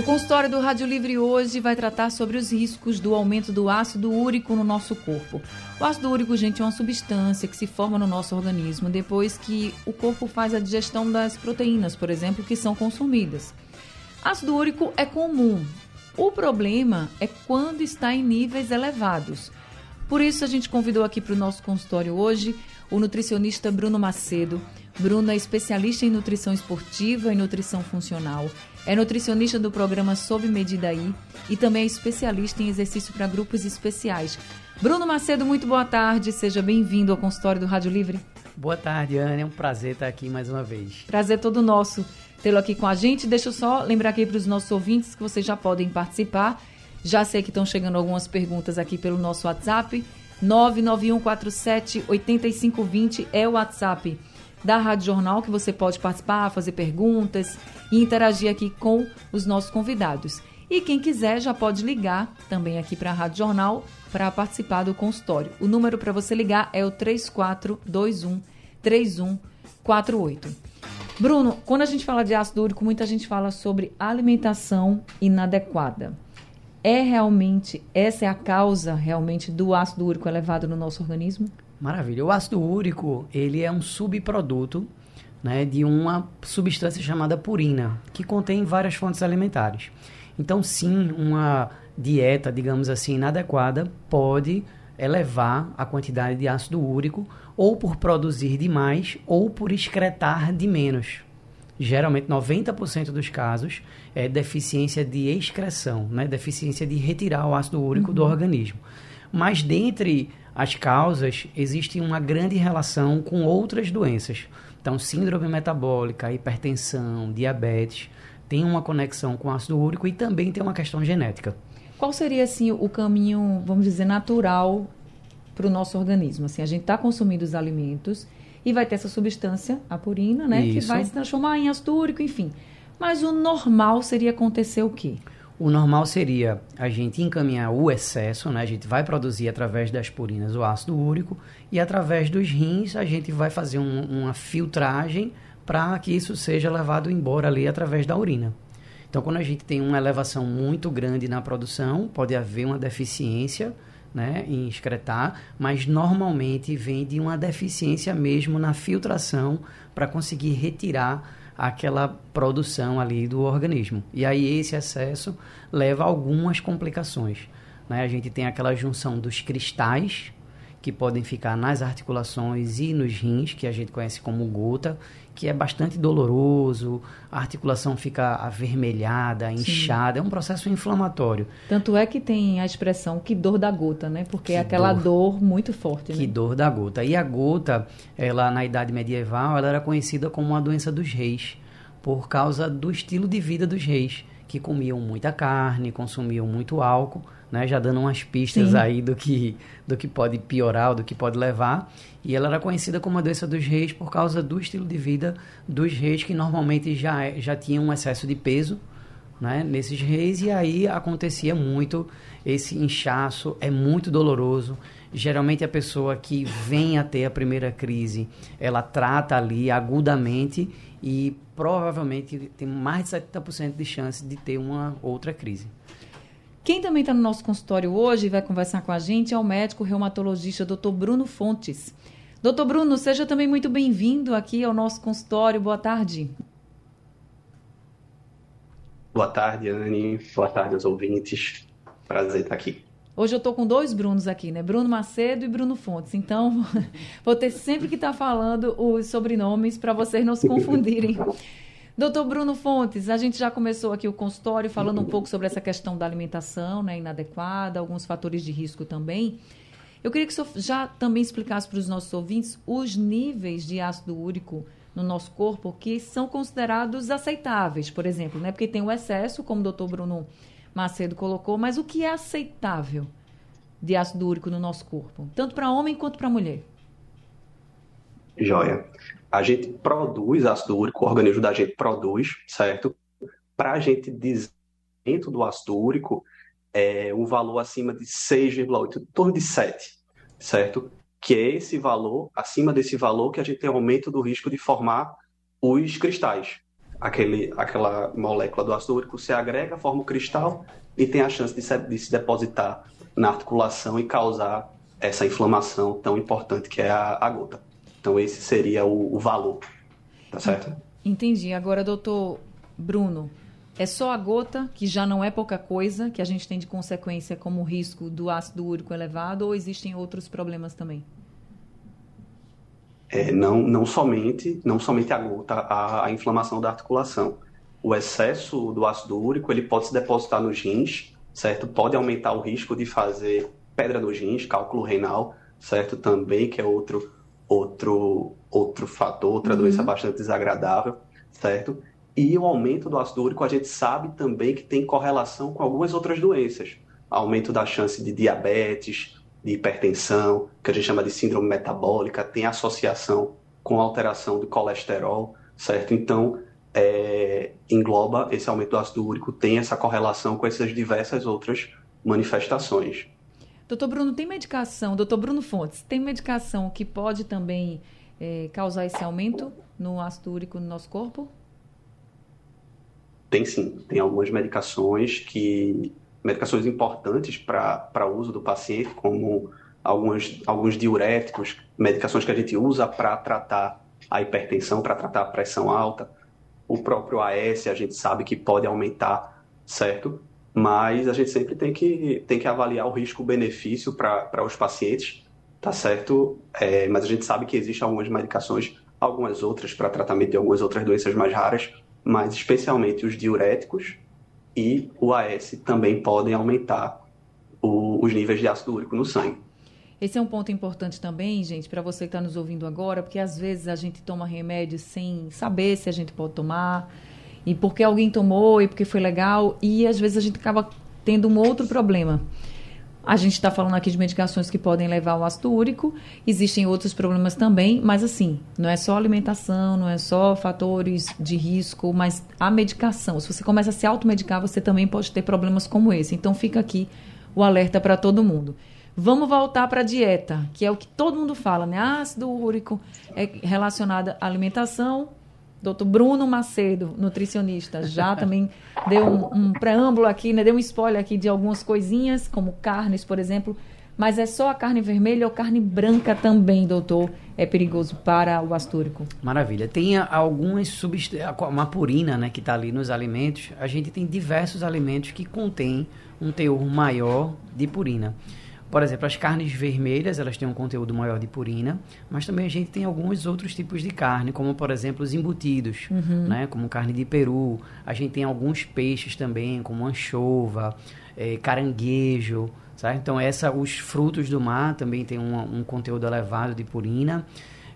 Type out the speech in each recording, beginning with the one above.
O consultório do Rádio Livre hoje vai tratar sobre os riscos do aumento do ácido úrico no nosso corpo. O ácido úrico, gente, é uma substância que se forma no nosso organismo depois que o corpo faz a digestão das proteínas, por exemplo, que são consumidas. Ácido úrico é comum. O problema é quando está em níveis elevados. Por isso, a gente convidou aqui para o nosso consultório hoje o nutricionista Bruno Macedo. Bruno é especialista em nutrição esportiva e nutrição funcional. É nutricionista do programa Sob Medida aí e também é especialista em exercício para grupos especiais. Bruno Macedo, muito boa tarde. Seja bem-vindo ao consultório do Rádio Livre. Boa tarde, Ana. É um prazer estar aqui mais uma vez. Prazer todo nosso tê-lo aqui com a gente. Deixa eu só lembrar aqui para os nossos ouvintes que vocês já podem participar. Já sei que estão chegando algumas perguntas aqui pelo nosso WhatsApp. 99147 8520 é o WhatsApp da Rádio Jornal que você pode participar, fazer perguntas e interagir aqui com os nossos convidados. E quem quiser já pode ligar também aqui para a Rádio Jornal para participar do consultório. O número para você ligar é o 3421 3148. Bruno, quando a gente fala de ácido úrico, muita gente fala sobre alimentação inadequada. É realmente, essa é a causa realmente do ácido úrico elevado no nosso organismo? Maravilha. O ácido úrico, ele é um subproduto né, de uma substância chamada purina, que contém várias fontes alimentares. Então, sim, uma dieta, digamos assim, inadequada pode elevar a quantidade de ácido úrico, ou por produzir demais, ou por excretar de menos. Geralmente, 90% dos casos é deficiência de excreção, né? deficiência de retirar o ácido úrico uhum. do organismo. Mas dentre as causas, existe uma grande relação com outras doenças. Então, síndrome metabólica, hipertensão, diabetes, tem uma conexão com ácido úrico e também tem uma questão genética. Qual seria, assim, o caminho, vamos dizer, natural para o nosso organismo? Assim, a gente está consumindo os alimentos e vai ter essa substância, a purina, né? Isso. Que vai se transformar em ácido úrico, enfim. Mas o normal seria acontecer o quê? O normal seria a gente encaminhar o excesso, né? A gente vai produzir através das purinas o ácido úrico e através dos rins a gente vai fazer um, uma filtragem para que isso seja levado embora ali através da urina. Então, quando a gente tem uma elevação muito grande na produção, pode haver uma deficiência né, em excretar, mas normalmente vem de uma deficiência mesmo na filtração para conseguir retirar aquela produção ali do organismo. E aí esse excesso leva a algumas complicações. Né? A gente tem aquela junção dos cristais, que podem ficar nas articulações e nos rins, que a gente conhece como gota, que é bastante doloroso, a articulação fica avermelhada, inchada, Sim. é um processo inflamatório. Tanto é que tem a expressão que dor da gota, né? Porque que é aquela dor, dor muito forte, Que né? dor da gota. E a gota, ela na idade medieval, ela era conhecida como uma doença dos reis, por causa do estilo de vida dos reis, que comiam muita carne, consumiam muito álcool, né, já dando umas pistas Sim. aí do que, do que pode piorar, do que pode levar. E ela era conhecida como a doença dos reis por causa do estilo de vida dos reis que normalmente já, já tinham um excesso de peso né, nesses reis, e aí acontecia muito esse inchaço, é muito doloroso. Geralmente a pessoa que vem a ter a primeira crise, ela trata ali agudamente e provavelmente tem mais de 70% de chance de ter uma outra crise. Quem também está no nosso consultório hoje e vai conversar com a gente é o médico reumatologista Dr. Bruno Fontes. Doutor Bruno, seja também muito bem-vindo aqui ao nosso consultório. Boa tarde. Boa tarde, Anne. Boa tarde aos ouvintes. Prazer estar aqui. Hoje eu estou com dois Brunos aqui, né? Bruno Macedo e Bruno Fontes. Então, vou ter sempre que estar tá falando os sobrenomes para vocês não se confundirem. Doutor Bruno Fontes, a gente já começou aqui o consultório falando um pouco sobre essa questão da alimentação né, inadequada, alguns fatores de risco também. Eu queria que o senhor já também explicasse para os nossos ouvintes os níveis de ácido úrico no nosso corpo que são considerados aceitáveis, por exemplo, né? Porque tem o excesso, como o doutor Bruno Macedo colocou, mas o que é aceitável? de ácido úrico no nosso corpo, tanto para homem quanto para mulher? Joia. A gente produz ácido úrico, o organismo da gente produz, certo? Para a gente dizer dentro do ácido úrico, é um valor acima de 6,8, em torno de 7, certo? Que é esse valor, acima desse valor, que a gente tem aumento do risco de formar os cristais. Aquele, aquela molécula do ácido úrico se agrega, forma o cristal e tem a chance de se, de se depositar na articulação e causar essa inflamação tão importante que é a, a gota. Então, esse seria o, o valor, tá certo? Entendi. Agora, doutor Bruno, é só a gota, que já não é pouca coisa, que a gente tem de consequência como risco do ácido úrico elevado, ou existem outros problemas também? É, não, não somente, não somente a gota, a, a, inflamação da articulação. O excesso do ácido úrico ele pode se depositar nos rins, certo? Pode aumentar o risco de fazer pedra nos rins, cálculo renal, certo? Também que é outro outro outro fator, outra uhum. doença bastante desagradável, certo? E o aumento do ácido úrico a gente sabe também que tem correlação com algumas outras doenças, aumento da chance de diabetes, de hipertensão, que a gente chama de síndrome metabólica, tem associação com alteração do colesterol, certo? Então, é, engloba esse aumento do ácido úrico, tem essa correlação com essas diversas outras manifestações. Doutor Bruno, tem medicação, doutor Bruno Fontes, tem medicação que pode também é, causar esse aumento no ácido úrico no nosso corpo? Tem sim, tem algumas medicações que medicações importantes para o uso do paciente, como alguns, alguns diuréticos, medicações que a gente usa para tratar a hipertensão, para tratar a pressão alta. O próprio AS a gente sabe que pode aumentar, certo? Mas a gente sempre tem que, tem que avaliar o risco-benefício para os pacientes, tá certo? É, mas a gente sabe que existem algumas medicações, algumas outras para tratamento de algumas outras doenças mais raras, mas especialmente os diuréticos e o AS também podem aumentar o, os níveis de ácido úrico no sangue. Esse é um ponto importante também, gente, para você que está nos ouvindo agora, porque às vezes a gente toma remédio sem saber se a gente pode tomar, e porque alguém tomou, e porque foi legal, e às vezes a gente acaba tendo um outro problema. A gente está falando aqui de medicações que podem levar ao ácido úrico, existem outros problemas também, mas assim, não é só alimentação, não é só fatores de risco, mas a medicação. Se você começa a se automedicar, você também pode ter problemas como esse. Então fica aqui o alerta para todo mundo. Vamos voltar para a dieta, que é o que todo mundo fala, né? Ácido úrico é relacionado à alimentação, Doutor Bruno Macedo, nutricionista, já também deu um, um, preâmbulo aqui, né? deu um spoiler aqui de algumas coisinhas, como carnes, por exemplo. Mas é só a carne vermelha ou carne branca também, doutor, é perigoso para o astúrico? Maravilha. Tem algumas substâncias, uma purina, né, que está ali nos alimentos. A gente tem diversos alimentos que contêm um teor maior de purina. Por exemplo, as carnes vermelhas, elas têm um conteúdo maior de purina, mas também a gente tem alguns outros tipos de carne, como por exemplo os embutidos, uhum. né, como carne de peru. A gente tem alguns peixes também, como anchova, é, caranguejo, certo? Então essa, os frutos do mar também têm um, um conteúdo elevado de purina.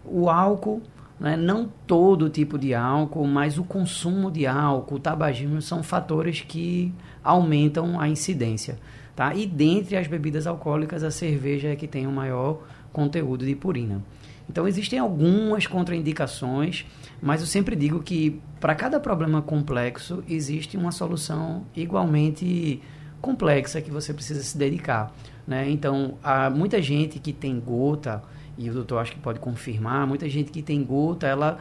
O álcool, né, não todo tipo de álcool, mas o consumo de álcool, o tabagismo são fatores que aumentam a incidência. Tá? E dentre as bebidas alcoólicas, a cerveja é que tem o maior conteúdo de purina. Então existem algumas contraindicações, mas eu sempre digo que para cada problema complexo existe uma solução igualmente complexa que você precisa se dedicar. Né? Então, há muita gente que tem gota, e o doutor acho que pode confirmar, muita gente que tem gota, ela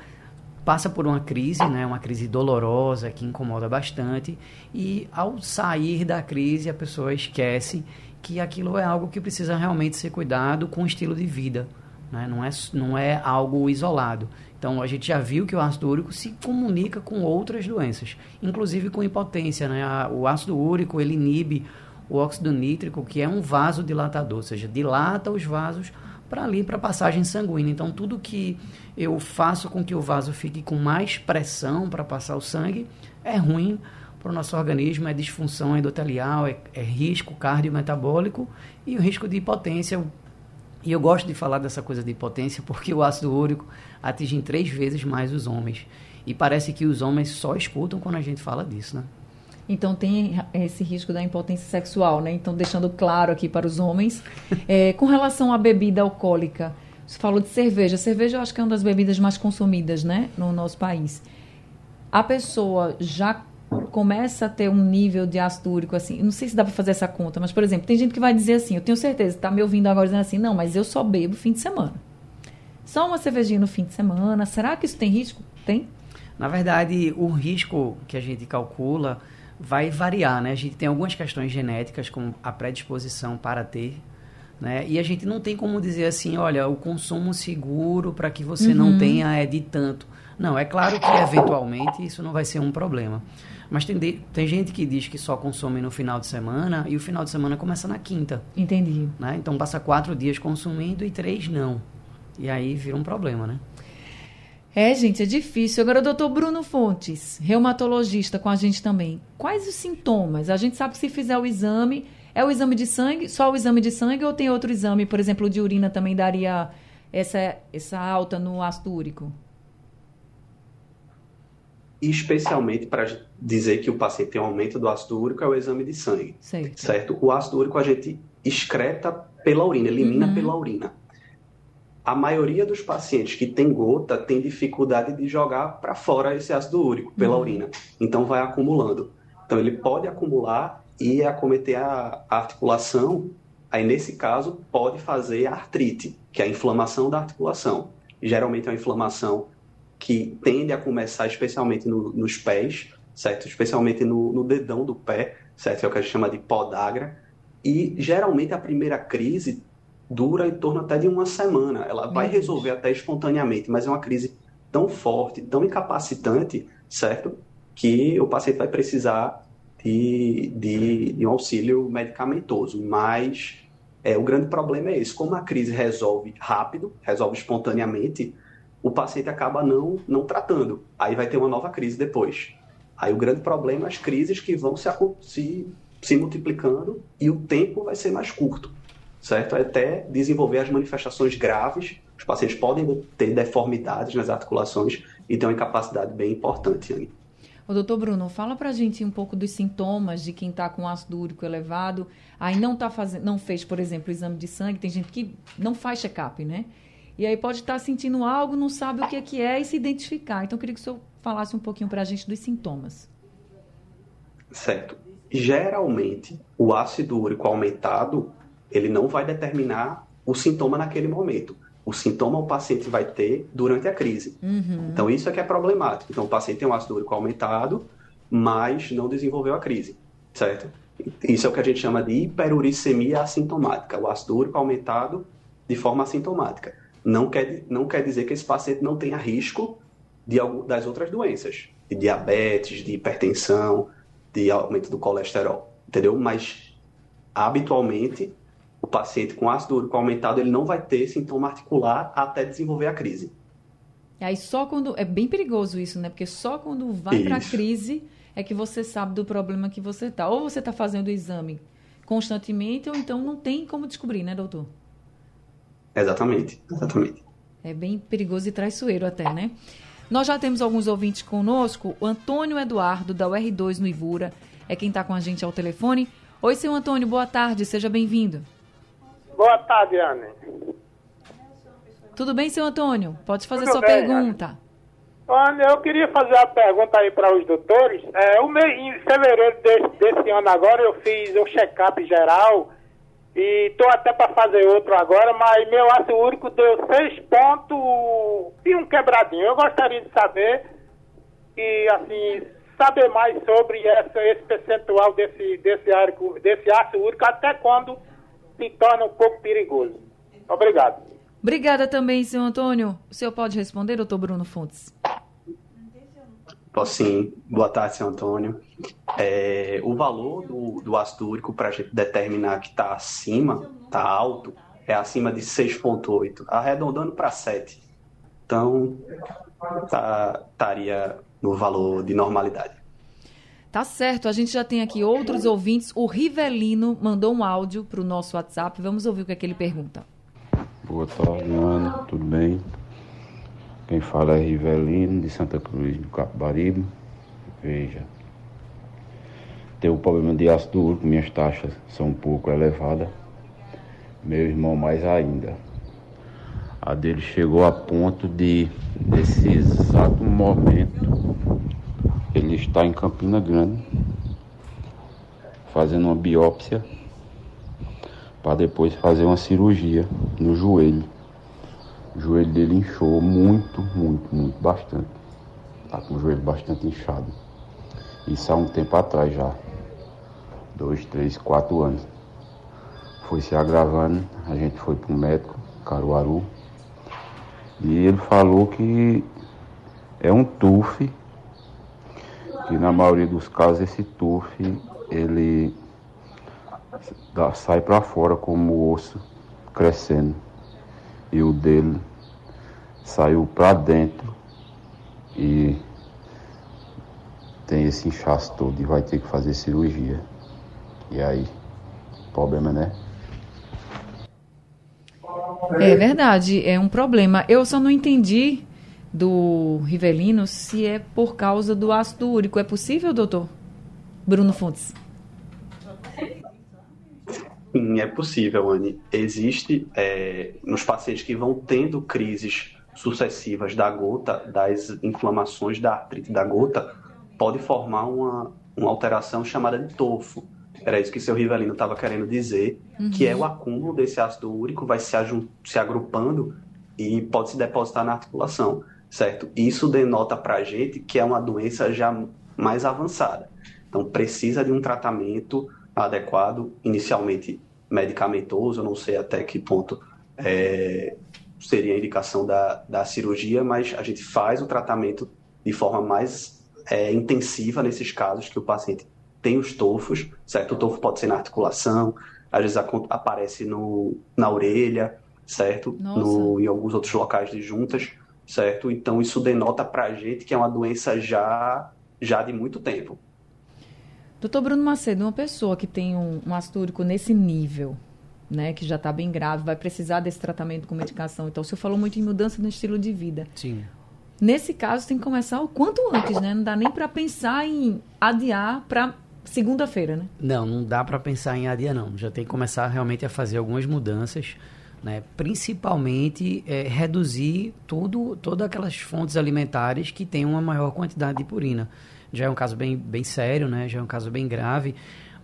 passa por uma crise, né, uma crise dolorosa que incomoda bastante, e ao sair da crise a pessoa esquece que aquilo é algo que precisa realmente ser cuidado com o estilo de vida, né? não, é, não é algo isolado. Então a gente já viu que o ácido úrico se comunica com outras doenças, inclusive com impotência. Né? o ácido úrico ele inibe o óxido nítrico, que é um vasodilatador, ou seja, dilata os vasos para ali para passagem sanguínea. Então tudo que eu faço com que o vaso fique com mais pressão para passar o sangue é ruim para o nosso organismo, é disfunção endotelial, é, é risco cardiometabólico e o risco de hipotência. E eu gosto de falar dessa coisa de hipotência porque o ácido úrico atinge três vezes mais os homens. E parece que os homens só escutam quando a gente fala disso, né? Então tem esse risco da impotência sexual, né? Então deixando claro aqui para os homens. É, com relação à bebida alcoólica, você falou de cerveja. Cerveja eu acho que é uma das bebidas mais consumidas, né, no nosso país. A pessoa já começa a ter um nível de ácido úrico assim, não sei se dá para fazer essa conta, mas por exemplo, tem gente que vai dizer assim, eu tenho certeza, está me ouvindo agora dizendo assim, não, mas eu só bebo fim de semana. Só uma cervejinha no fim de semana, será que isso tem risco? Tem? Na verdade, o risco que a gente calcula vai variar, né? A gente tem algumas questões genéticas, como a predisposição para ter, né? E a gente não tem como dizer assim, olha, o consumo seguro para que você uhum. não tenha é de tanto. Não, é claro que eventualmente isso não vai ser um problema. Mas tem, de, tem gente que diz que só consome no final de semana e o final de semana começa na quinta. Entendi. Né? Então passa quatro dias consumindo e três não. E aí vira um problema, né? É, gente, é difícil. Agora, doutor Bruno Fontes, reumatologista com a gente também. Quais os sintomas? A gente sabe que se fizer o exame, é o exame de sangue, só o exame de sangue, ou tem outro exame, por exemplo, de urina também daria essa, essa alta no ácido úrico? Especialmente para dizer que o paciente tem um aumento do ácido úrico, é o exame de sangue. Certo. certo? O ácido úrico a gente excreta pela urina, elimina uhum. pela urina a maioria dos pacientes que tem gota tem dificuldade de jogar para fora esse ácido úrico pela uhum. urina. Então vai acumulando. Então ele pode acumular e acometer a, a articulação. Aí nesse caso pode fazer artrite, que é a inflamação da articulação. Geralmente é uma inflamação que tende a começar especialmente no, nos pés, certo? Especialmente no, no dedão do pé, certo? É o que a gente chama de podagra. E geralmente a primeira crise dura em torno até de uma semana. Ela vai resolver até espontaneamente, mas é uma crise tão forte, tão incapacitante, certo? Que o paciente vai precisar de, de, de um auxílio medicamentoso. Mas é, o grande problema é esse: como a crise resolve rápido, resolve espontaneamente, o paciente acaba não, não tratando. Aí vai ter uma nova crise depois. Aí o grande problema é as crises que vão se, se, se multiplicando e o tempo vai ser mais curto certo? Até desenvolver as manifestações graves. Os pacientes podem ter deformidades nas articulações e ter uma incapacidade bem importante, Anne. O doutor Bruno, fala pra gente um pouco dos sintomas de quem está com ácido úrico elevado, aí não tá fazendo, não fez, por exemplo, o exame de sangue, tem gente que não faz check-up, né? E aí pode estar tá sentindo algo, não sabe o que é, que é e se identificar. Então, eu queria que o senhor falasse um pouquinho para a gente dos sintomas. Certo. Geralmente, o ácido úrico aumentado ele não vai determinar o sintoma naquele momento. O sintoma o paciente vai ter durante a crise. Uhum. Então, isso é que é problemático. Então, o paciente tem um ácido úrico aumentado, mas não desenvolveu a crise, certo? Isso é o que a gente chama de hiperuricemia assintomática, o ácido úrico aumentado de forma assintomática. Não quer, não quer dizer que esse paciente não tenha risco de, das outras doenças, de diabetes, de hipertensão, de aumento do colesterol, entendeu? Mas, habitualmente, paciente com ácido úrico aumentado ele não vai ter sintoma articular até desenvolver a crise. E aí só quando é bem perigoso isso, né? Porque só quando vai para a crise é que você sabe do problema que você está. Ou você está fazendo o exame constantemente, ou então não tem como descobrir, né, doutor? Exatamente, exatamente. É bem perigoso e traiçoeiro até, né? Nós já temos alguns ouvintes conosco. O Antônio Eduardo, da UR2 no Ivura, é quem está com a gente ao telefone. Oi, seu Antônio, boa tarde, seja bem-vindo. Boa tarde, Anne. Tudo bem, seu Antônio? Pode fazer Tudo sua bem, pergunta. Anne, eu queria fazer uma pergunta aí para os doutores. É, o mês, em fevereiro desse, desse ano agora, eu fiz um check-up geral e estou até para fazer outro agora, mas meu ácido úrico deu seis pontos e um quebradinho. Eu gostaria de saber e, assim, saber mais sobre essa, esse percentual desse, desse, desse ácido úrico, até quando se torna um pouco perigoso. Obrigado. Obrigada também, senhor Antônio. O senhor pode responder, doutor Bruno Fontes? Posso sim. Boa tarde, senhor Antônio. É, o valor do, do ácido úrico para a gente determinar que está acima, está alto, é acima de 6,8, arredondando para 7. Então, tá, estaria no valor de normalidade. Tá certo, a gente já tem aqui outros ouvintes. O Rivelino mandou um áudio para o nosso WhatsApp. Vamos ouvir o que, é que ele pergunta. Boa tarde, Ana. Tudo bem? Quem fala é Rivelino, de Santa Cruz do Capibaribe. Veja. tenho problema de ácido úrico, minhas taxas são um pouco elevadas. Meu irmão mais ainda. A dele chegou a ponto de, nesse exato momento, ele está em Campina Grande, fazendo uma biópsia, para depois fazer uma cirurgia no joelho. O joelho dele inchou muito, muito, muito, bastante. Tá com o joelho bastante inchado. Isso há um tempo atrás já. Dois, três, quatro anos. Foi se agravando, a gente foi para o médico, Caruaru, e ele falou que é um TUF, que na maioria dos casos esse TUF ele dá, sai para fora como osso crescendo e o dele saiu para dentro e tem esse inchaço todo e vai ter que fazer cirurgia. E aí, problema, né? É verdade, é um problema. Eu só não entendi do Rivelino se é por causa do ácido úrico. É possível, doutor? Bruno Fontes. Sim, é possível, Anne. Existe é, nos pacientes que vão tendo crises sucessivas da gota, das inflamações da artrite da gota, pode formar uma, uma alteração chamada de tofo. Era isso que seu Rivelino estava querendo dizer, uhum. que é o acúmulo desse ácido úrico, vai se, se agrupando e pode se depositar na articulação, certo? Isso denota para a gente que é uma doença já mais avançada. Então, precisa de um tratamento adequado, inicialmente medicamentoso, eu não sei até que ponto é, seria a indicação da, da cirurgia, mas a gente faz o tratamento de forma mais é, intensiva nesses casos que o paciente tem os tofos, certo? O tofo pode ser na articulação, às vezes aparece no, na orelha, certo? No, em alguns outros locais de juntas, certo? Então isso denota pra gente que é uma doença já, já de muito tempo. Doutor Bruno Macedo, uma pessoa que tem um, um ácido úrico nesse nível, né, que já está bem grave, vai precisar desse tratamento com medicação. Então, o senhor falou muito em mudança no estilo de vida. Sim. Nesse caso, tem que começar o quanto antes, né? Não dá nem para pensar em adiar para segunda-feira, né? Não, não dá para pensar em adiar, não. Já tem que começar realmente a fazer algumas mudanças, né? Principalmente é, reduzir tudo, todas aquelas fontes alimentares que têm uma maior quantidade de purina já é um caso bem, bem sério, né? Já é um caso bem grave.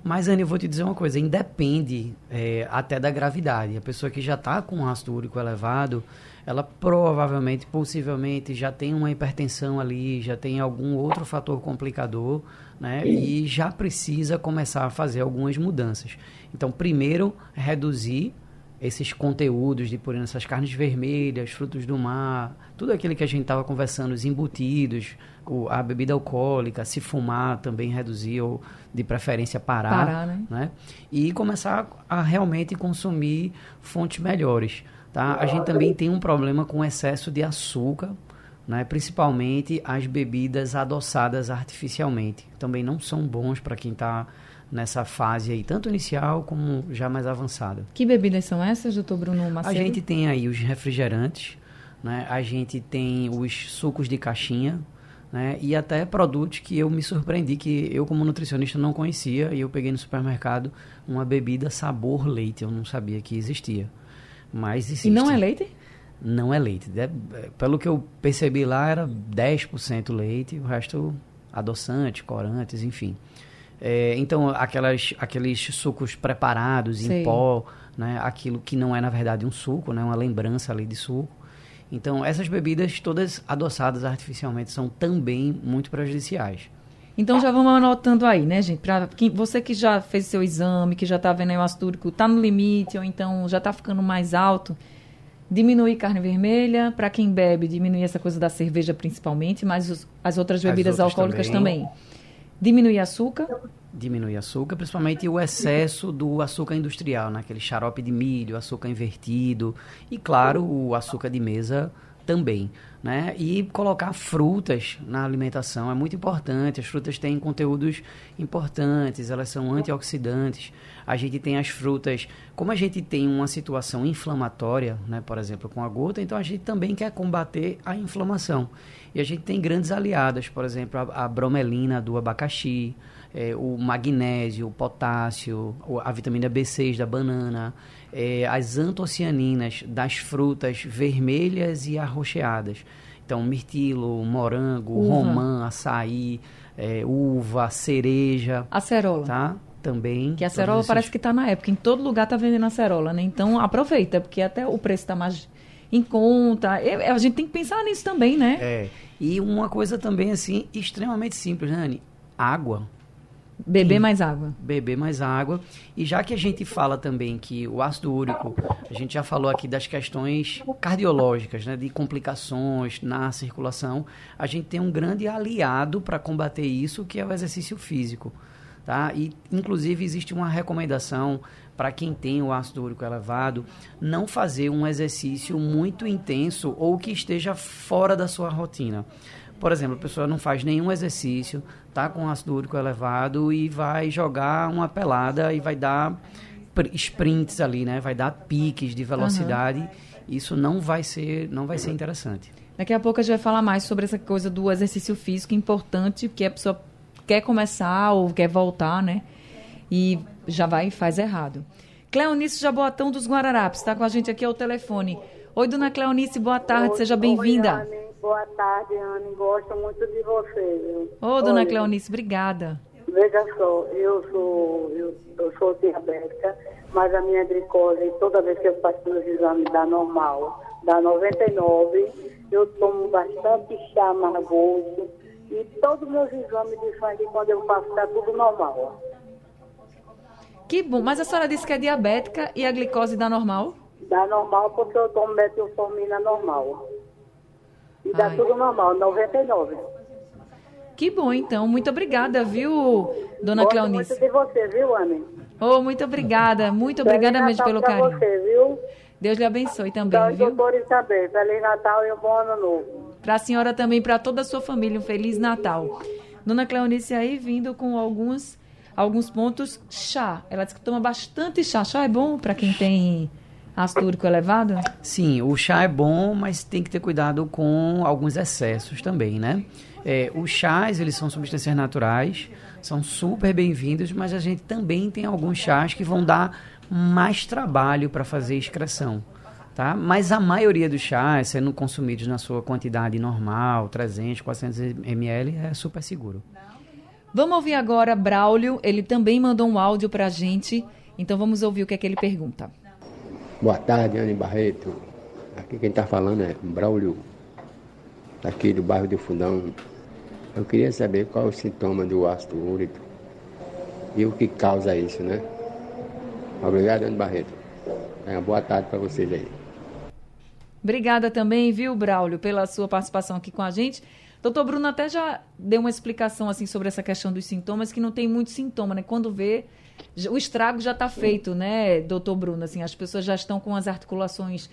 Mas, Anne, eu vou te dizer uma coisa, independe é, até da gravidade. A pessoa que já está com ácido úrico elevado, ela provavelmente, possivelmente, já tem uma hipertensão ali, já tem algum outro fator complicador, né? E já precisa começar a fazer algumas mudanças. Então, primeiro, reduzir esses conteúdos de purina, essas carnes vermelhas, frutos do mar, tudo aquilo que a gente estava conversando, os embutidos, o, a bebida alcoólica, se fumar também reduzir ou de preferência parar, parar né? né? E começar a realmente consumir fontes melhores, tá? A gente também tem um problema com excesso de açúcar, né? Principalmente as bebidas adoçadas artificialmente, também não são bons para quem está nessa fase aí, tanto inicial como já mais avançada. Que bebidas são essas, doutor Bruno Macedo? A gente tem aí os refrigerantes, né? a gente tem os sucos de caixinha, né? e até produtos que eu me surpreendi, que eu como nutricionista não conhecia, e eu peguei no supermercado uma bebida sabor leite, eu não sabia que existia. Mas existe. E não é leite? Não é leite. É, pelo que eu percebi lá, era 10% leite, o resto adoçante, corantes, enfim. É, então, aquelas, aqueles sucos preparados em pó, né? aquilo que não é, na verdade, um suco, né? uma lembrança ali de suco. Então, essas bebidas todas adoçadas artificialmente são também muito prejudiciais. Então já vamos anotando aí, né, gente? Para você que já fez seu exame, que já está vendo aí o ácido úrico, está no limite ou então já está ficando mais alto, diminuir carne vermelha. Para quem bebe, diminuir essa coisa da cerveja principalmente, mas os, as outras bebidas as outras alcoólicas também. também. Diminuir açúcar? Diminuir açúcar, principalmente o excesso do açúcar industrial, né? aquele xarope de milho, açúcar invertido e, claro, o açúcar de mesa também. Né? E colocar frutas na alimentação é muito importante. As frutas têm conteúdos importantes, elas são antioxidantes. A gente tem as frutas, como a gente tem uma situação inflamatória, né? por exemplo, com a gota, então a gente também quer combater a inflamação. E a gente tem grandes aliadas, por exemplo, a, a bromelina do abacaxi, é, o magnésio, o potássio, a vitamina B6 da banana, é, as antocianinas das frutas vermelhas e arroxeadas. Então, mirtilo, morango, uva. romã, açaí, é, uva, cereja. Acerola. Tá? Também. Que a acerola esses... parece que está na época. Em todo lugar está vendendo acerola, né? Então, aproveita, porque até o preço está mais em conta. a gente tem que pensar nisso também, né? É. E uma coisa também, assim, extremamente simples, né, Anne? Água. Beber mais água. Beber mais água. E já que a gente fala também que o ácido úrico, a gente já falou aqui das questões cardiológicas, né, de complicações na circulação, a gente tem um grande aliado para combater isso, que é o exercício físico. Tá? E, inclusive, existe uma recomendação para quem tem o ácido úrico elevado, não fazer um exercício muito intenso ou que esteja fora da sua rotina. Por exemplo, a pessoa não faz nenhum exercício, tá com ácido úrico elevado e vai jogar uma pelada e vai dar sprints ali, né? Vai dar piques de velocidade. Uhum. Isso não vai ser, não vai ser interessante. Daqui a pouco a gente vai falar mais sobre essa coisa do exercício físico importante, porque a pessoa quer começar ou quer voltar, né? E já vai e faz errado. Cleonice Jaboatão dos Guararapes está com a gente aqui ao telefone. Oi, dona Cleonice, boa tarde, oi, seja bem-vinda. Boa tarde, Anne. Gosto muito de você. Ô, dona Cleonice, obrigada. Veja só, eu sou, eu, eu sou diabética, mas a minha glicose, toda vez que eu faço os exames, dá normal, dá 99. Eu tomo bastante chá amargoso e todos os meus exames de sangue, quando eu faço, está tudo normal. Que bom. Mas a senhora disse que é diabética e a glicose dá normal? Dá normal porque eu tomo metilformina normal. E dá Ai. tudo normal, 99. Que bom, então. Muito obrigada, viu, dona Gosto Cleonice? muito de você, viu, Anne? Oh, muito obrigada. Muito obrigada mesmo pelo carinho. você, viu? Deus lhe abençoe também, Para viu? doutores também. Feliz Natal e um bom ano novo. Para a senhora também, para toda a sua família, um Feliz Natal. Dona Cleonice aí vindo com alguns alguns pontos. Chá. Ela diz que toma bastante chá. Chá é bom para quem tem ácido úrico elevado? Sim, o chá é bom, mas tem que ter cuidado com alguns excessos também, né? É, os chás, eles são substâncias naturais, são super bem-vindos, mas a gente também tem alguns chás que vão dar mais trabalho para fazer excreção. Tá? Mas a maioria dos chás, sendo consumidos na sua quantidade normal, 300, 400 ml, é super seguro. Vamos ouvir agora Braulio. Ele também mandou um áudio para a gente. Então vamos ouvir o que é que ele pergunta. Boa tarde, Anne Barreto. Aqui quem está falando é Braulio, daqui do bairro do Fundão. Eu queria saber qual é o sintoma do ácido úrico e o que causa isso, né? Obrigado, Anne Barreto. Uma boa tarde para vocês aí. Obrigada também, viu, Braulio, pela sua participação aqui com a gente. Doutor Bruno até já deu uma explicação assim sobre essa questão dos sintomas, que não tem muito sintoma, né? Quando vê, o estrago já está feito, né, doutor Bruno? Assim, as pessoas já estão com as articulações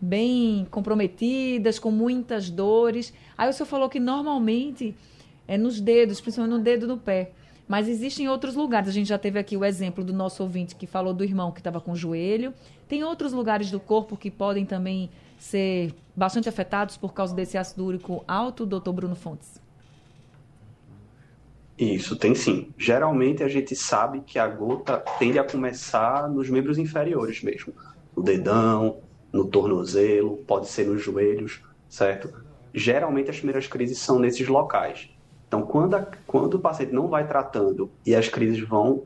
bem comprometidas, com muitas dores. Aí o senhor falou que normalmente é nos dedos, principalmente no dedo do pé. Mas existem outros lugares. A gente já teve aqui o exemplo do nosso ouvinte que falou do irmão que estava com o joelho. Tem outros lugares do corpo que podem também ser bastante afetados por causa desse ácido úrico alto, doutor Bruno Fontes? Isso, tem sim. Geralmente a gente sabe que a gota tende a começar nos membros inferiores mesmo. No dedão, no tornozelo, pode ser nos joelhos, certo? Geralmente as primeiras crises são nesses locais. Então, quando, a, quando o paciente não vai tratando e as crises vão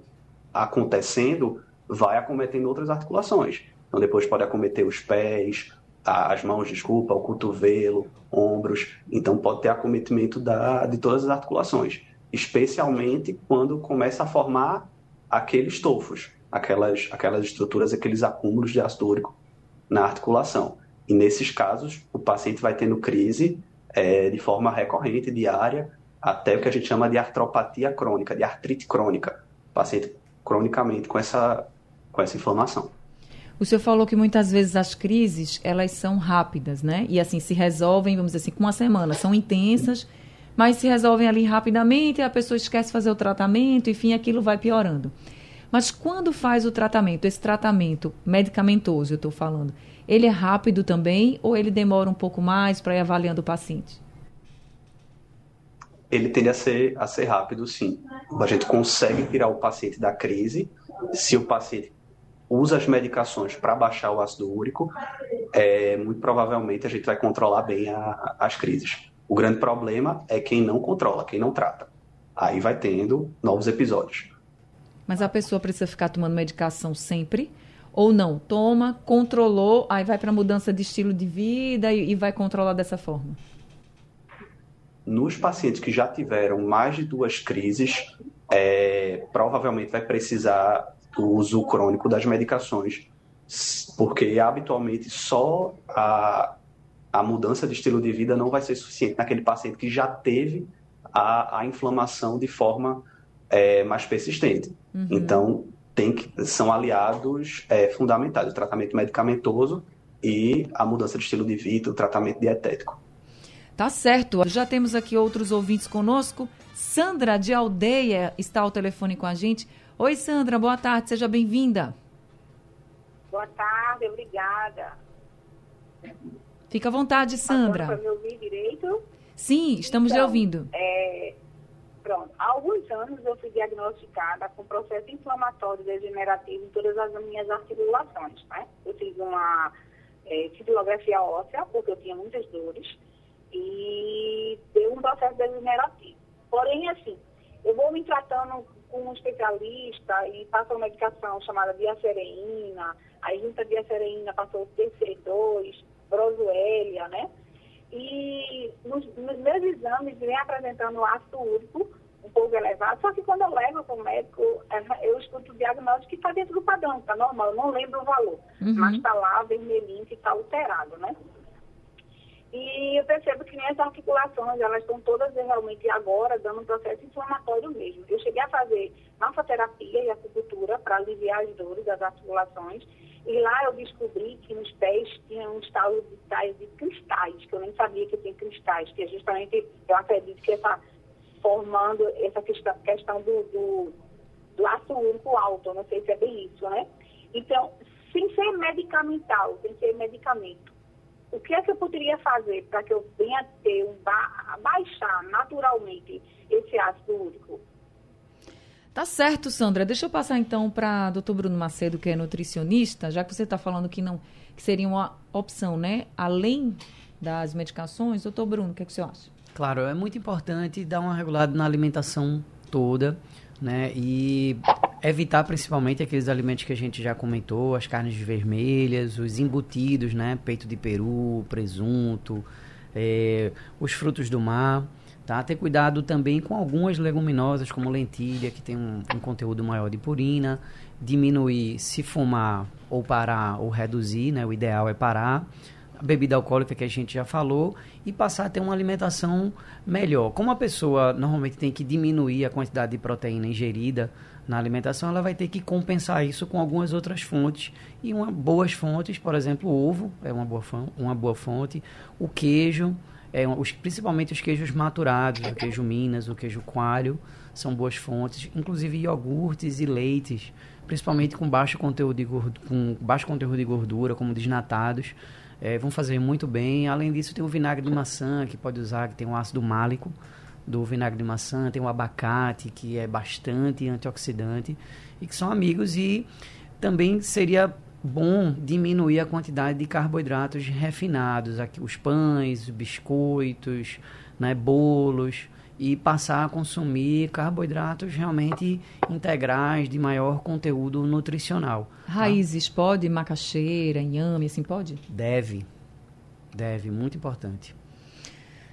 acontecendo, vai acometendo outras articulações. Então, depois pode acometer os pés, as mãos, desculpa, o cotovelo, ombros. Então pode ter acometimento da, de todas as articulações, especialmente quando começa a formar aqueles tofos, aquelas, aquelas estruturas, aqueles acúmulos de ácido úrico na articulação. E nesses casos, o paciente vai tendo crise é, de forma recorrente, diária, até o que a gente chama de artropatia crônica, de artrite crônica. O paciente cronicamente com essa, com essa inflamação. O senhor falou que muitas vezes as crises, elas são rápidas, né? E assim, se resolvem, vamos dizer assim, com uma semana. São intensas, mas se resolvem ali rapidamente, a pessoa esquece fazer o tratamento, enfim, aquilo vai piorando. Mas quando faz o tratamento, esse tratamento medicamentoso, eu estou falando, ele é rápido também ou ele demora um pouco mais para ir avaliando o paciente? ele tende a ser, a ser rápido, sim. A gente consegue tirar o paciente da crise se o paciente usa as medicações para baixar o ácido úrico, é, muito provavelmente a gente vai controlar bem a, as crises. O grande problema é quem não controla, quem não trata. Aí vai tendo novos episódios. Mas a pessoa precisa ficar tomando medicação sempre? Ou não? Toma, controlou, aí vai para mudança de estilo de vida e, e vai controlar dessa forma? Nos pacientes que já tiveram mais de duas crises, é, provavelmente vai precisar do uso crônico das medicações, porque habitualmente só a, a mudança de estilo de vida não vai ser suficiente naquele paciente que já teve a, a inflamação de forma é, mais persistente. Uhum. Então, tem que, são aliados é, fundamentais, o tratamento medicamentoso e a mudança de estilo de vida, o tratamento dietético. Tá certo. Já temos aqui outros ouvintes conosco. Sandra de Aldeia está ao telefone com a gente. Oi, Sandra, boa tarde, seja bem-vinda. Boa tarde, obrigada. Fica à vontade, Sandra. Para me ouvir direito? Sim, estamos então, lhe ouvindo. É, pronto, há alguns anos eu fui diagnosticada com processo inflamatório degenerativo em todas as minhas articulações. Né? Eu fiz uma é, fibrilografia óssea, porque eu tinha muitas dores, e deu um processo degenerativo. Porém, assim, eu vou me tratando com um especialista e passa uma medicação chamada diacereína, aí junta a diacereína passou o TC2, brosuelia, né? E nos, nos, meus exames vem apresentando ácido úrico um pouco elevado, só que quando eu levo para o médico, é, eu escuto o diagnóstico que está dentro do padrão, está normal, eu não lembro o valor, uhum. mas está lá vermelhinho que está alterado, né? E eu percebo que minhas articulações, elas estão todas realmente agora dando um processo inflamatório mesmo. Eu cheguei a fazer mafoterapia e acupuntura para aliviar as dores das articulações. E lá eu descobri que nos pés tinha um estalo de tais de cristais, que eu nem sabia que tinha cristais, que é justamente, eu acredito que está formando essa questão, questão do, do, do ácido úrico alto, não sei se é bem isso, né? Então, sem ser medicamental, sem ser medicamento, o que é que eu poderia fazer para que eu venha ter um ba baixar naturalmente esse ácido úrico? Tá certo, Sandra. Deixa eu passar então para doutor Bruno Macedo, que é nutricionista, já que você está falando que não que seria uma opção, né? Além das medicações, doutor Bruno, o que, é que você acha? Claro, é muito importante dar uma regulada na alimentação toda, né? E evitar principalmente aqueles alimentos que a gente já comentou, as carnes vermelhas, os embutidos, né? Peito de peru, presunto, é, os frutos do mar. Tá? Ter cuidado também com algumas leguminosas, como lentilha, que tem um, um conteúdo maior de purina. Diminuir se fumar ou parar ou reduzir, né? O ideal é parar a bebida alcoólica que a gente já falou e passar a ter uma alimentação melhor. Como a pessoa normalmente tem que diminuir a quantidade de proteína ingerida na alimentação, ela vai ter que compensar isso com algumas outras fontes. E uma, boas fontes, por exemplo, o ovo é uma boa, uma boa fonte, o queijo, é, os, principalmente os queijos maturados, o queijo Minas, o queijo coalho, são boas fontes, inclusive iogurtes e leites, principalmente com baixo conteúdo de gordura, com baixo conteúdo de gordura, como desnatados, é, vão fazer muito bem. Além disso, tem o vinagre de maçã, que pode usar, que tem um ácido málico, do vinagre de maçã, tem o abacate, que é bastante antioxidante, e que são amigos. E também seria bom diminuir a quantidade de carboidratos refinados, aqui, os pães, biscoitos, né, bolos, e passar a consumir carboidratos realmente integrais, de maior conteúdo nutricional. Tá? Raízes, tá? pode? Macaxeira, inhame, assim pode? Deve. Deve, muito importante.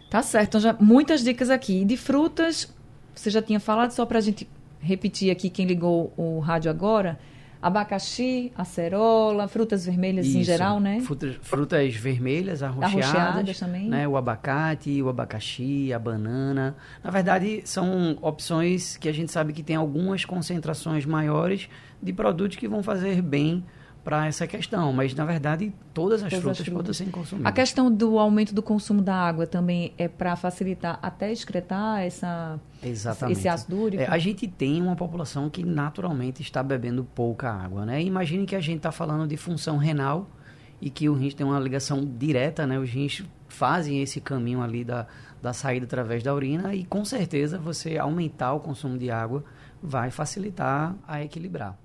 Tá certo, então já muitas dicas aqui. De frutas, você já tinha falado, só para a gente repetir aqui, quem ligou o rádio agora, abacaxi, acerola, frutas vermelhas Isso. em geral, né? Frutas, frutas vermelhas, arroxeadas, arroxeadas também. Né? O abacate, o abacaxi, a banana. Na verdade, são opções que a gente sabe que tem algumas concentrações maiores de produtos que vão fazer bem para essa questão, mas na verdade todas as, todas frutas, as frutas podem ser consumidas. A questão do aumento do consumo da água também é para facilitar até excretar essa, Exatamente. esse ácido úrico? É, a gente tem uma população que naturalmente está bebendo pouca água, né? Imagine que a gente está falando de função renal e que o rins tem uma ligação direta, né? Os rins fazem esse caminho ali da, da saída através da urina e com certeza você aumentar o consumo de água vai facilitar a equilibrar.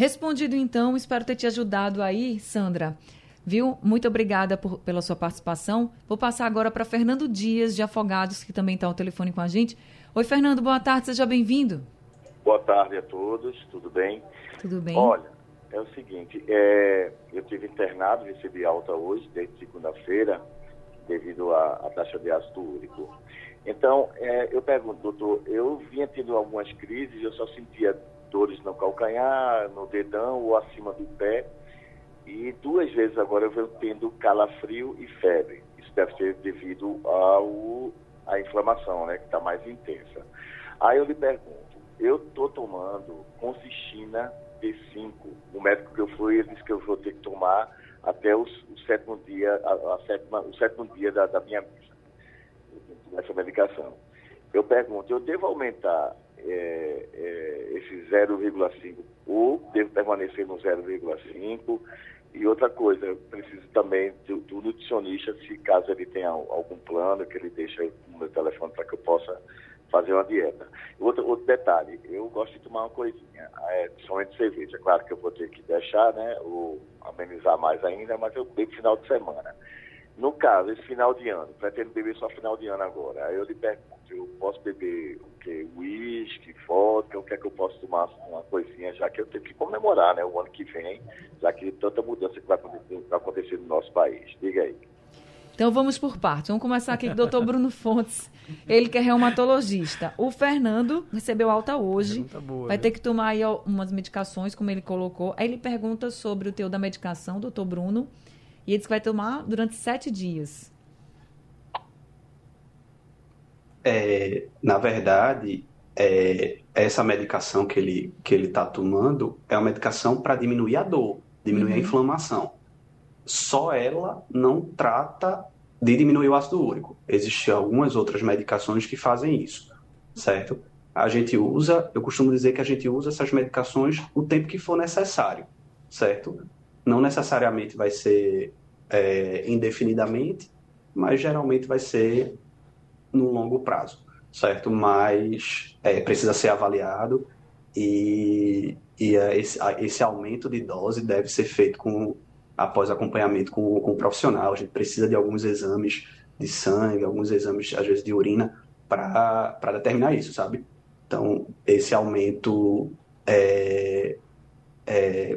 Respondido então, espero ter te ajudado aí, Sandra. Viu? Muito obrigada por, pela sua participação. Vou passar agora para Fernando Dias, de Afogados, que também está ao telefone com a gente. Oi, Fernando, boa tarde, seja bem-vindo. Boa tarde a todos, tudo bem? Tudo bem. Olha, é o seguinte, é, eu tive internado, recebi alta hoje, desde segunda-feira, devido à, taxa de ácido úrico. Então, é, eu pergunto, doutor, eu vinha tendo algumas crises, eu só sentia dores no calcanhar, no dedão ou acima do pé, e duas vezes agora eu venho tendo calafrio e febre. Isso deve ser devido ao à inflamação, né, que está mais intensa. Aí eu lhe pergunto, eu estou tomando consistina B5. O médico que eu fui, ele disse que eu vou ter que tomar até o, o sétimo dia, a, a, sétima, o sétimo dia da, da minha missa, essa medicação. Eu pergunto, eu devo aumentar é, é, esse 0,5 ou devo permanecer no 0,5? E outra coisa, preciso também do, do, nutricionista, se caso ele tenha algum plano, que ele deixe o meu telefone para que eu possa fazer uma dieta. Outro, outro detalhe, eu gosto de tomar uma coisinha, é, principalmente cerveja. Claro que eu vou ter que deixar, né, ou amenizar mais ainda, mas eu bebo final de semana. No caso, esse final de ano, pretendo beber só final de ano agora. Aí eu lhe pergunto, eu posso beber quê? Whisky, vodka, o que é que eu posso tomar uma coisinha, já que eu tenho que comemorar, né, o ano que vem, já que tanta mudança que vai acontecer, vai acontecer no nosso país. Diga aí. Então vamos por partes. Vamos começar aqui com o doutor Bruno Fontes. Ele que é reumatologista. O Fernando recebeu alta hoje. Boa, vai né? ter que tomar aí umas medicações, como ele colocou. Aí ele pergunta sobre o teu da medicação, doutor Bruno. E ele diz que vai tomar durante sete dias. É, na verdade, é, essa medicação que ele que ele está tomando é uma medicação para diminuir a dor, diminuir uhum. a inflamação. Só ela não trata de diminuir o ácido úrico. Existem algumas outras medicações que fazem isso, certo? A gente usa, eu costumo dizer que a gente usa essas medicações o tempo que for necessário, certo? Não necessariamente vai ser é, indefinidamente, mas geralmente vai ser no longo prazo, certo? Mas é, precisa ser avaliado e, e esse, esse aumento de dose deve ser feito com após acompanhamento com, com o profissional. A gente precisa de alguns exames de sangue, alguns exames, às vezes, de urina, para determinar isso, sabe? Então, esse aumento é, é,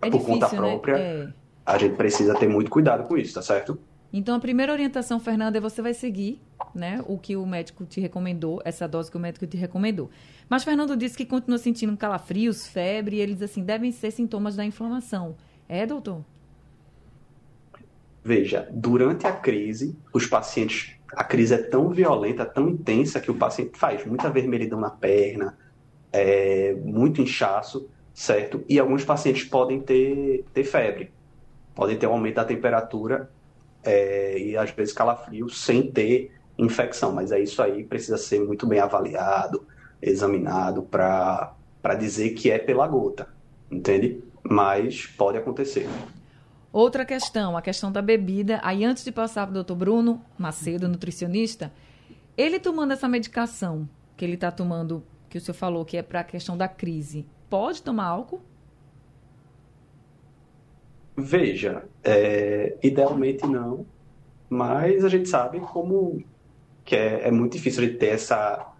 é por difícil, conta né? própria, né? é. a gente precisa ter muito cuidado com isso, tá certo? Então, a primeira orientação, Fernanda, é você vai seguir né, o que o médico te recomendou, essa dose que o médico te recomendou. Mas Fernando disse que continua sentindo calafrios, febre, e ele diz assim, devem ser sintomas da inflamação. É, doutor? Veja, durante a crise, os pacientes, a crise é tão violenta, tão intensa, que o paciente faz muita vermelhidão na perna, é, muito inchaço, certo? E alguns pacientes podem ter, ter febre, podem ter um aumento da temperatura é, e às vezes calafrio sem ter infecção, mas é isso aí precisa ser muito bem avaliado, examinado para dizer que é pela gota, entende? Mas pode acontecer. Outra questão, a questão da bebida. Aí, antes de passar para o doutor Bruno Macedo, nutricionista, ele tomando essa medicação que ele está tomando, que o senhor falou que é para a questão da crise, pode tomar álcool? Veja, é, idealmente não, mas a gente sabe como que é, é muito difícil de ter essa,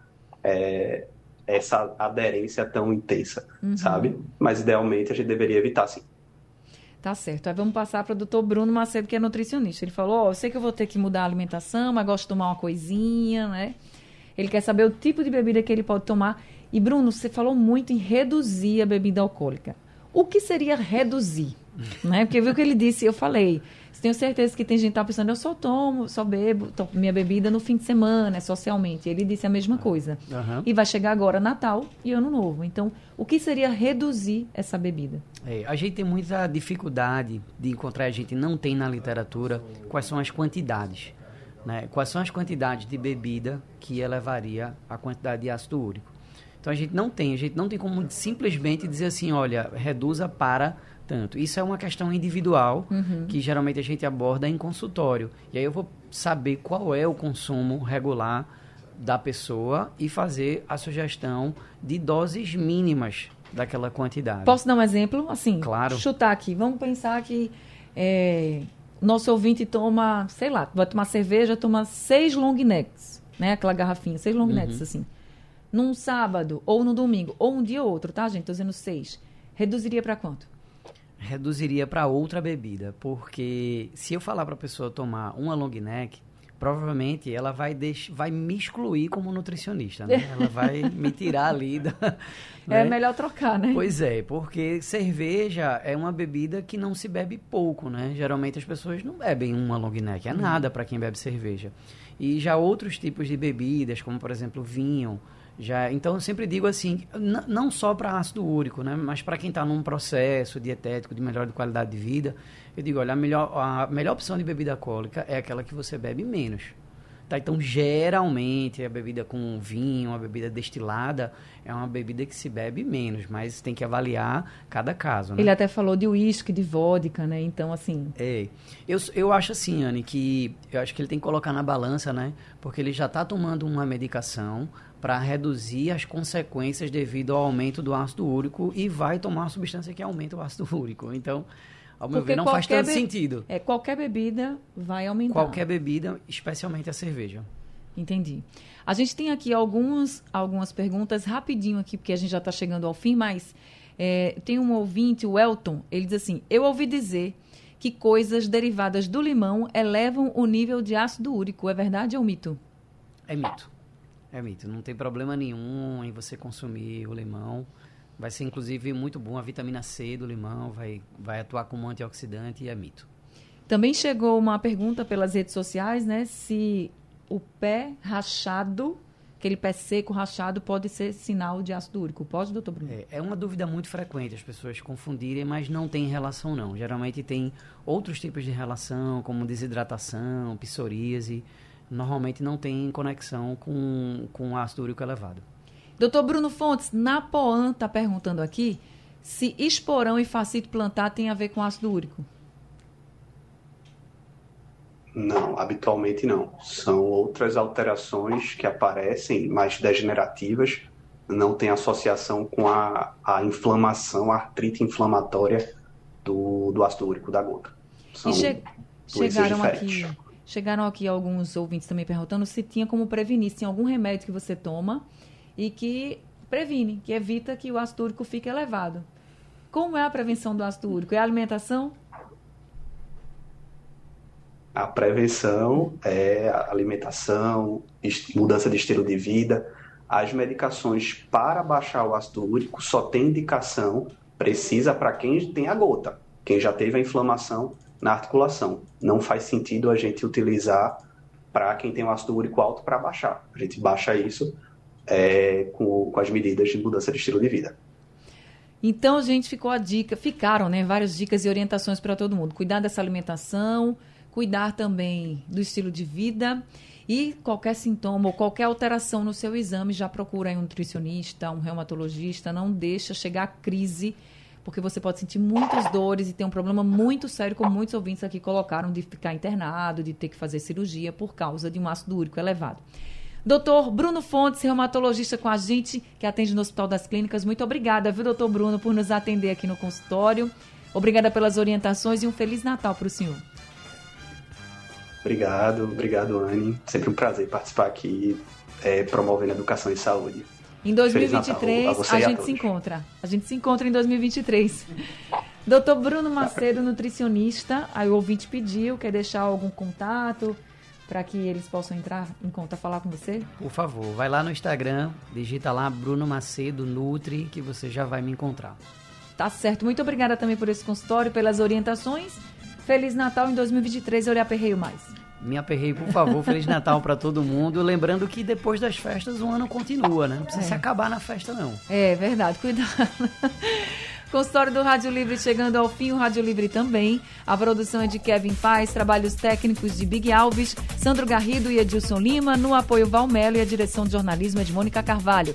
é, essa aderência tão intensa, uhum. sabe? Mas idealmente a gente deveria evitar, sim. Tá certo. Aí vamos passar para o doutor Bruno Macedo, que é nutricionista. Ele falou: oh, eu sei que eu vou ter que mudar a alimentação, mas gosto de tomar uma coisinha, né? Ele quer saber o tipo de bebida que ele pode tomar. E, Bruno, você falou muito em reduzir a bebida alcoólica. O que seria reduzir? né? Porque viu que ele disse, eu falei, tenho certeza que tem gente que tá pensando, eu só tomo, só bebo, tomo minha bebida no fim de semana, socialmente. Ele disse a mesma coisa. Uhum. E vai chegar agora Natal e Ano Novo. Então, o que seria reduzir essa bebida? É, a gente tem muita dificuldade de encontrar, a gente não tem na literatura quais são as quantidades. Né? Quais são as quantidades de bebida que elevaria a quantidade de ácido úrico. Então a gente não tem, a gente não tem como simplesmente dizer assim, olha, reduza para tanto. Isso é uma questão individual Uhum. que geralmente a gente aborda em consultório. E aí eu vou saber qual é o consumo regular da pessoa e fazer a sugestão de doses mínimas daquela quantidade. Posso dar um exemplo? Assim, Claro. chutar aqui. Vamos pensar que é, nosso ouvinte toma, sei lá, vai tomar cerveja, toma seis long necks, né? Aquela garrafinha, seis long Uhum. necks, assim. Num sábado, ou no domingo, ou um dia ou outro, tá, gente? Tô dizendo seis. Reduziria para quanto? reduziria para outra bebida, porque se eu falar para a pessoa tomar uma long neck, provavelmente ela vai deix... vai me excluir como nutricionista, né? Ela vai me tirar ali da É né? melhor trocar, né? Pois é, porque cerveja é uma bebida que não se bebe pouco, né? Geralmente as pessoas não bebem uma long neck, é nada para quem bebe cerveja. E já outros tipos de bebidas, como por exemplo vinho, já, então eu sempre digo assim, não só para ácido úrico, né, mas para quem está num processo dietético de melhora de qualidade de vida, eu digo, olha, a melhor, a melhor opção de bebida alcoólica é aquela que você bebe menos. Tá, então, geralmente, a bebida com vinho, uma bebida destilada, é uma bebida que se bebe menos, mas tem que avaliar cada caso, né? Ele até falou de uísque, de vodka, né? Então, assim, É. Eu, eu acho assim, Anne, que eu acho que ele tem que colocar na balança, né? Porque ele já está tomando uma medicação para reduzir as consequências devido ao aumento do ácido úrico e vai tomar uma substância que aumenta o ácido úrico. Então, ao meu Porque ver, não faz tanto be- sentido. é, qualquer bebida vai aumentar. Qualquer bebida, especialmente a cerveja. Entendi. A gente tem aqui algumas, algumas perguntas rapidinho aqui, porque a gente já está chegando ao fim, mas é, tem um ouvinte, o Elton, ele diz assim, eu ouvi dizer que coisas derivadas do limão elevam o nível de ácido úrico. É verdade ou mito? É mito. É mito. Não tem problema nenhum em você consumir o limão. Vai ser, inclusive, muito bom. A vitamina C do limão vai, vai atuar como antioxidante e é mito. Também chegou uma pergunta pelas redes sociais, né? Se o pé rachado, aquele pé seco rachado, pode ser sinal de ácido úrico. Pode, doutor Bruno? É, é uma dúvida muito frequente as pessoas confundirem, mas não tem relação não. Geralmente tem outros tipos de relação, como desidratação, psoríase. Normalmente não tem conexão com, com ácido úrico elevado. Doutor Bruno Fontes, Napoan está perguntando aqui se esporão e facito plantar tem a ver com ácido úrico. Não, habitualmente não. São outras alterações que aparecem, mais degenerativas, não tem associação com a, a inflamação, a artrite inflamatória do, do ácido úrico da gota. São e che- doenças chegaram diferentes. aqui, chegaram aqui alguns ouvintes também perguntando se tinha como prevenir, se tem algum remédio que você toma e que previne, que evita que o ácido úrico fique elevado. Como é a prevenção do ácido úrico? É a alimentação? A prevenção é alimentação, mudança de estilo de vida. As medicações para baixar o ácido úrico só tem indicação precisa para quem tem a gota, quem já teve a inflamação na articulação. Não faz sentido a gente utilizar para quem tem o ácido úrico alto para baixar. A gente baixa isso é, com, com as medidas de mudança de estilo de vida. Então, gente, ficou a dica, ficaram, né, várias dicas e orientações para todo mundo. Cuidar dessa alimentação, cuidar também do estilo de vida e qualquer sintoma ou qualquer alteração no seu exame, já procura um nutricionista, um reumatologista, não deixa chegar a crise, porque você pode sentir muitas dores e ter um problema muito sério, como muitos ouvintes aqui colocaram, de ficar internado, de ter que fazer cirurgia por causa de um ácido úrico elevado. Doutor Bruno Fontes, reumatologista com a gente, que atende no Hospital das Clínicas. Muito obrigada, viu, doutor Bruno, por nos atender aqui no consultório. Obrigada pelas orientações e um Feliz Natal para o senhor. Obrigado, obrigado, Anne. Sempre um prazer participar aqui é, promovendo educação e saúde. Em Feliz Natal 2023, a a, e a gente se encontra. A gente se encontra em 2023. Doutor Bruno Macedo, nutricionista. Aí o ouvinte pediu, quer deixar algum contato para que eles possam entrar em conta falar com você? Por favor, vai lá no Instagram, digita lá Bruno Macedo Nutri, que você já vai me encontrar. Tá certo. Muito obrigada também por esse consultório, pelas orientações. Feliz Natal em 2023, eu lhe aperreio mais. Me aperrei, por favor. Feliz Natal para todo mundo. Lembrando que depois das festas o ano continua, né? Não precisa É. se acabar na festa, não. É verdade, cuidado. Consultório do Rádio Livre chegando ao fim, o Rádio Livre também. A produção é de Kevin Paz, trabalhos técnicos de Big Alves, Sandro Garrido e Edilson Lima, no apoio Valmelo e a direção de jornalismo é de Mônica Carvalho.